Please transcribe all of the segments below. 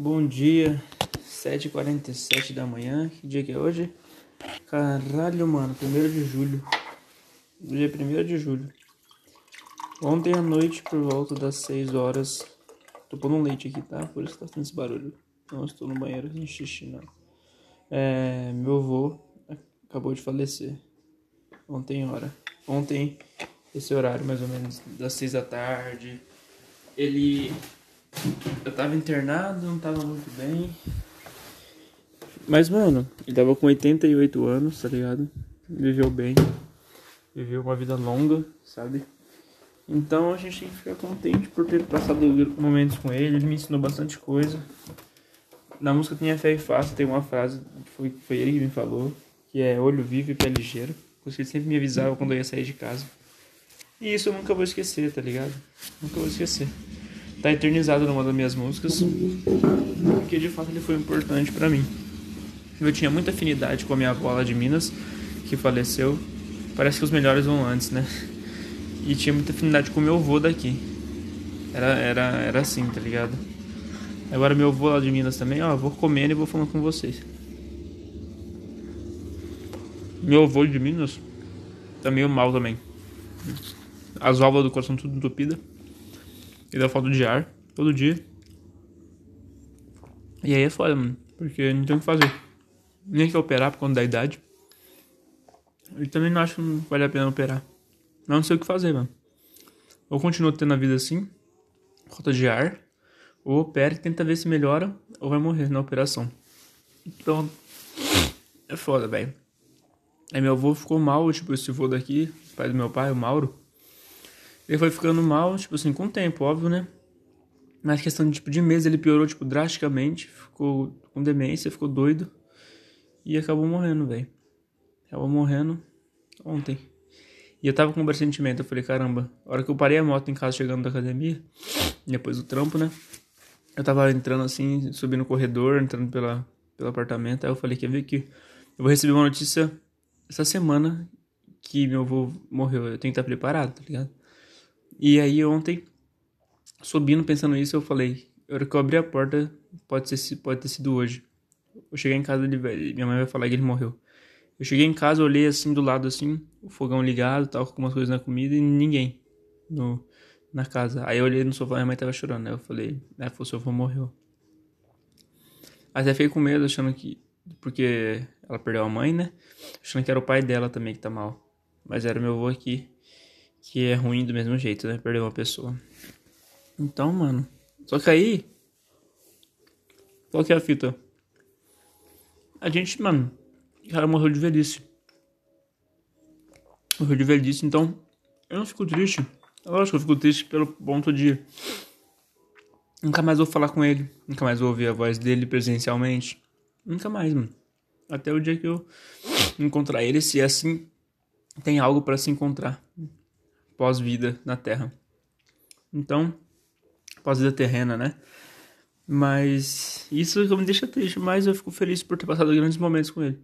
Bom dia, 7h47 da manhã. Que dia que é hoje? Caralho, mano, 1 de julho. Dia 1 de julho. Ontem à noite, por volta das 6 horas. Tô pondo leite aqui, tá? Por isso que tá fazendo esse barulho. Não estou no banheiro sem xixi, não. É, meu avô acabou de falecer. Ontem, hora. Ontem, esse horário mais ou menos, das 6 da tarde. Ele eu tava internado, não tava muito bem. Mas, mano, ele tava com 88 anos, tá ligado? Viveu bem. Viveu uma vida longa, sabe? Então a gente tem que ficar contente por ter passado momentos com ele. Ele me ensinou bastante coisa. Na música Tinha Fé e Faça tem uma frase foi, foi ele que me falou, que é olho vivo e pé ligeiro. Porque ele sempre me avisava quando eu ia sair de casa. E isso eu nunca vou esquecer, tá ligado? Nunca vou esquecer tá eternizado numa das minhas músicas, porque de fato ele foi importante para mim. Eu tinha muita afinidade com a minha avó lá de Minas, que faleceu. Parece que os melhores vão antes, né? E tinha muita afinidade com meu avô daqui. Era, era, era assim, tá ligado? Agora meu avô lá de Minas também, ó, vou comendo e vou falando com vocês. Meu avô de Minas tá meio mal também. As válvulas do coração tudo entupidas e dá falta de ar todo dia. E aí é foda, mano. Porque não tem o que fazer. Nem que operar por conta da idade. E também não acho que não vale a pena operar. Não sei o que fazer, mano. Ou continua tendo a vida assim, falta de ar, ou opera e tenta ver se melhora, ou vai morrer na operação. Então, é foda, velho. Aí meu avô ficou mal, tipo, esse avô daqui, pai do meu pai, o Mauro. Ele foi ficando mal, tipo assim, com o tempo, óbvio, né? Mas questão de, tipo, de mês ele piorou, tipo, drasticamente. Ficou com demência, ficou doido. E acabou morrendo, velho. Acabou morrendo ontem. E eu tava com um pressentimento. Eu falei, caramba, a hora que eu parei a moto em casa chegando da academia, depois do trampo, né? Eu tava entrando assim, subindo o corredor, entrando pela, pelo apartamento. Aí eu falei, quer ver que eu vou receber uma notícia essa semana que meu avô morreu. Eu tenho que estar preparado, tá ligado? E aí ontem, subindo pensando nisso, eu falei, a hora que eu abri a porta, pode, ser, pode ter sido hoje. Eu cheguei em casa, ele, minha mãe vai falar que ele morreu. Eu cheguei em casa, olhei assim do lado assim, o fogão ligado, tal, com algumas coisas na comida e ninguém no, na casa. Aí eu olhei no sofá, minha mãe tava chorando. Aí eu falei, é, o sofá morreu. Aí até fiquei com medo, achando que. Porque ela perdeu a mãe, né? Achando que era o pai dela também que tá mal. Mas era meu avô aqui que é ruim do mesmo jeito, né? Perder uma pessoa. Então, mano. Só que aí. Qual que é a fita? A gente, mano. O cara morreu de velhice. Morreu de velhice, então. Eu não fico triste. Lógico que eu fico triste pelo ponto de. Nunca mais vou falar com ele. Nunca mais vou ouvir a voz dele presencialmente. Nunca mais, mano. Até o dia que eu encontrar ele, se é assim, tem algo para se encontrar pós-vida na Terra. Então, pós-vida terrena, né? Mas isso me deixa triste, mas eu fico feliz por ter passado grandes momentos com ele.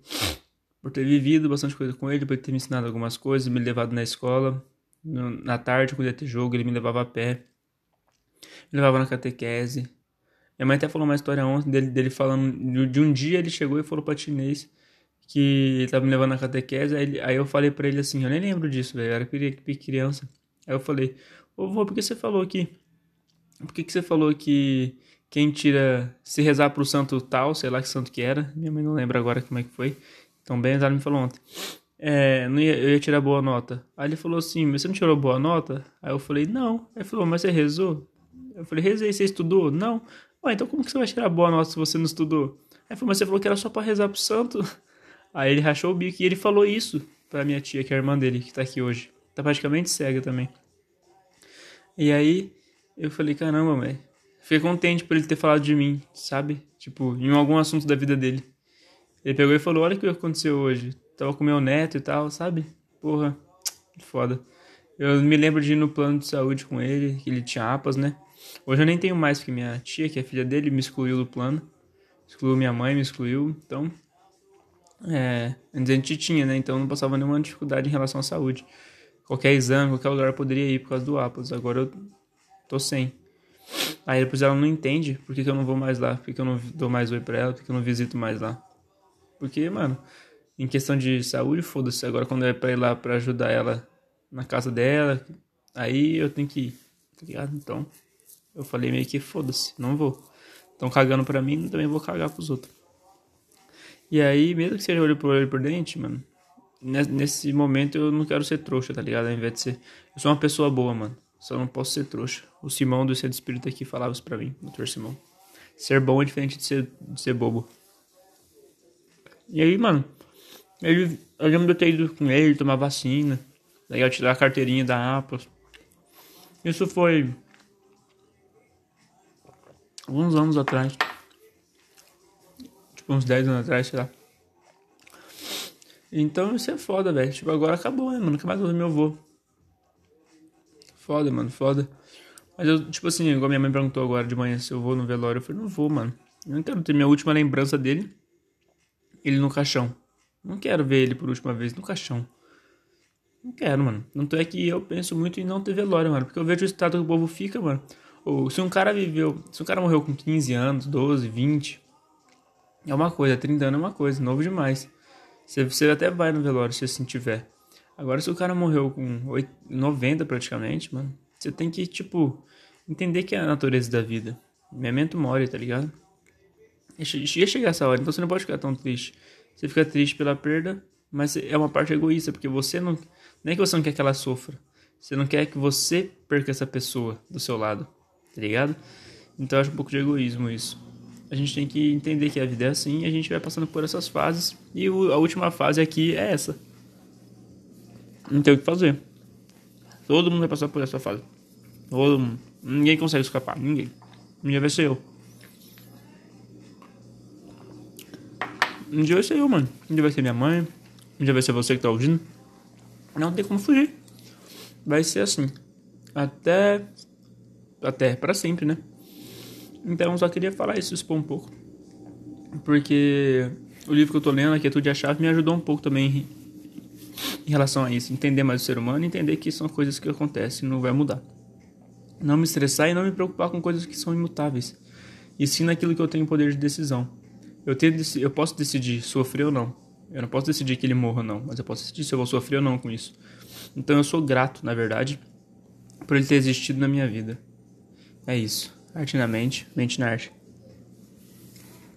Por ter vivido bastante coisa com ele, por ter me ensinado algumas coisas, me levado na escola. na tarde, quando ia ter jogo, ele me levava a pé. Me levava na catequese. Minha mãe até falou uma história ontem dele, dele falando. De um dia ele chegou e falou pra chinês que tava me levando na catequese, aí, aí eu falei para ele assim, eu nem lembro disso, velho, eu era criança. Aí eu falei, ô vô, por que você falou que... Por que, que você falou que quem tira... Se rezar pro santo tal, sei lá que santo que era, minha mãe não lembra agora como é que foi. Então, bem, ela me falou ontem. É, não ia, eu ia tirar boa nota. Aí ele falou assim, mas você não tirou boa nota? Aí eu falei, não. Aí ele falou, mas você rezou? Eu falei, rezei, você estudou? Não. Ué, então como que você vai tirar boa nota se você não estudou? Aí ele falou, mas você falou que era só pra rezar pro santo. Aí ele rachou o bico e ele falou isso pra minha tia, que é a irmã dele, que tá aqui hoje. Tá praticamente cega também. E aí eu falei, caramba, velho. Fiquei contente por ele ter falado de mim, sabe? Tipo, em algum assunto da vida dele. Ele pegou e falou, olha o que aconteceu hoje. Tava com meu neto e tal, sabe? Porra, foda. Eu me lembro de ir no plano de saúde com ele, que ele tinha APAS, né? Hoje eu nem tenho mais, porque minha tia, que é filha dele, me excluiu do plano. Excluiu minha mãe, me excluiu. Então, é, antes a gente tinha, né? Então não passava nenhuma dificuldade em relação à saúde. Qualquer exame, qualquer lugar eu poderia ir por causa do APAS. Agora eu tô sem. Aí depois ela não entende por que, que eu não vou mais lá, por que, que eu não dou mais oi pra ela, por que, que eu não visito mais lá. Porque, mano, em questão de saúde, foda-se. Agora quando é pra ir lá pra ajudar ela na casa dela, aí eu tenho que ir, tá ligado? Então, eu falei meio que foda-se, não vou. Estão cagando pra mim, também vou cagar pros outros. E aí, mesmo que seja olho por olho por dente, mano, nesse momento eu não quero ser trouxa, tá ligado? Ao invés de ser. Eu sou uma pessoa boa, mano. Só não posso ser trouxa. O Simão do Centro Espírita aqui falava isso pra mim, doutor Simão. Ser bom é diferente de ser, de ser bobo. E aí, mano, ele, eu lembro de eu ter ido com ele tomar vacina. Daí eu tirar a carteirinha da Apple. Isso foi. Alguns anos atrás. Tipo, uns 10 anos atrás, sei lá. Então isso é foda, velho. Tipo, agora acabou, né, mano? Nunca mais vou ver meu avô. Foda, mano, foda. Mas eu, tipo assim, igual minha mãe perguntou agora de manhã se eu vou no velório. Eu falei, não vou, mano. Eu não quero ter minha última lembrança dele. Ele no caixão. Não quero ver ele por última vez no caixão. Não quero, mano. Não é que eu penso muito em não ter velório, mano. Porque eu vejo o estado que o povo fica, mano. Ou se um cara viveu. Se um cara morreu com 15 anos, 12, 20. É uma coisa, 30 anos é uma coisa, novo demais. Você, você até vai no velório se assim tiver. Agora, se o cara morreu com 8, 90 praticamente, mano, você tem que, tipo, entender que é a natureza da vida. Memento mori, tá ligado? Ia chegar essa hora, então você não pode ficar tão triste. Você fica triste pela perda, mas é uma parte egoísta, porque você não. Nem é que você não quer que ela sofra. Você não quer que você perca essa pessoa do seu lado, tá ligado? Então eu acho um pouco de egoísmo isso a gente tem que entender que a vida é assim e a gente vai passando por essas fases. E o, a última fase aqui é essa. Não tem o que fazer. Todo mundo vai passar por essa fase. Todo mundo. Ninguém consegue escapar. Ninguém. Um dia vai ser eu. Um dia vai ser eu, mano. Um dia vai ser minha mãe. Um dia vai ser você que tá ouvindo. Não tem como fugir. Vai ser assim. Até. Até para sempre, né? Então, só queria falar isso, expor um pouco. Porque o livro que eu tô lendo, A Quietude e a Chave, me ajudou um pouco também em relação a isso. Entender mais o ser humano e entender que são coisas que acontecem não vai mudar. Não me estressar e não me preocupar com coisas que são imutáveis. E sim naquilo que eu tenho poder de decisão. Eu, tenho, eu posso decidir sofrer ou não. Eu não posso decidir que ele morra ou não, mas eu posso decidir se eu vou sofrer ou não com isso. Então eu sou grato, na verdade, por ele ter existido na minha vida. É isso. Arte na mente, mente na arte.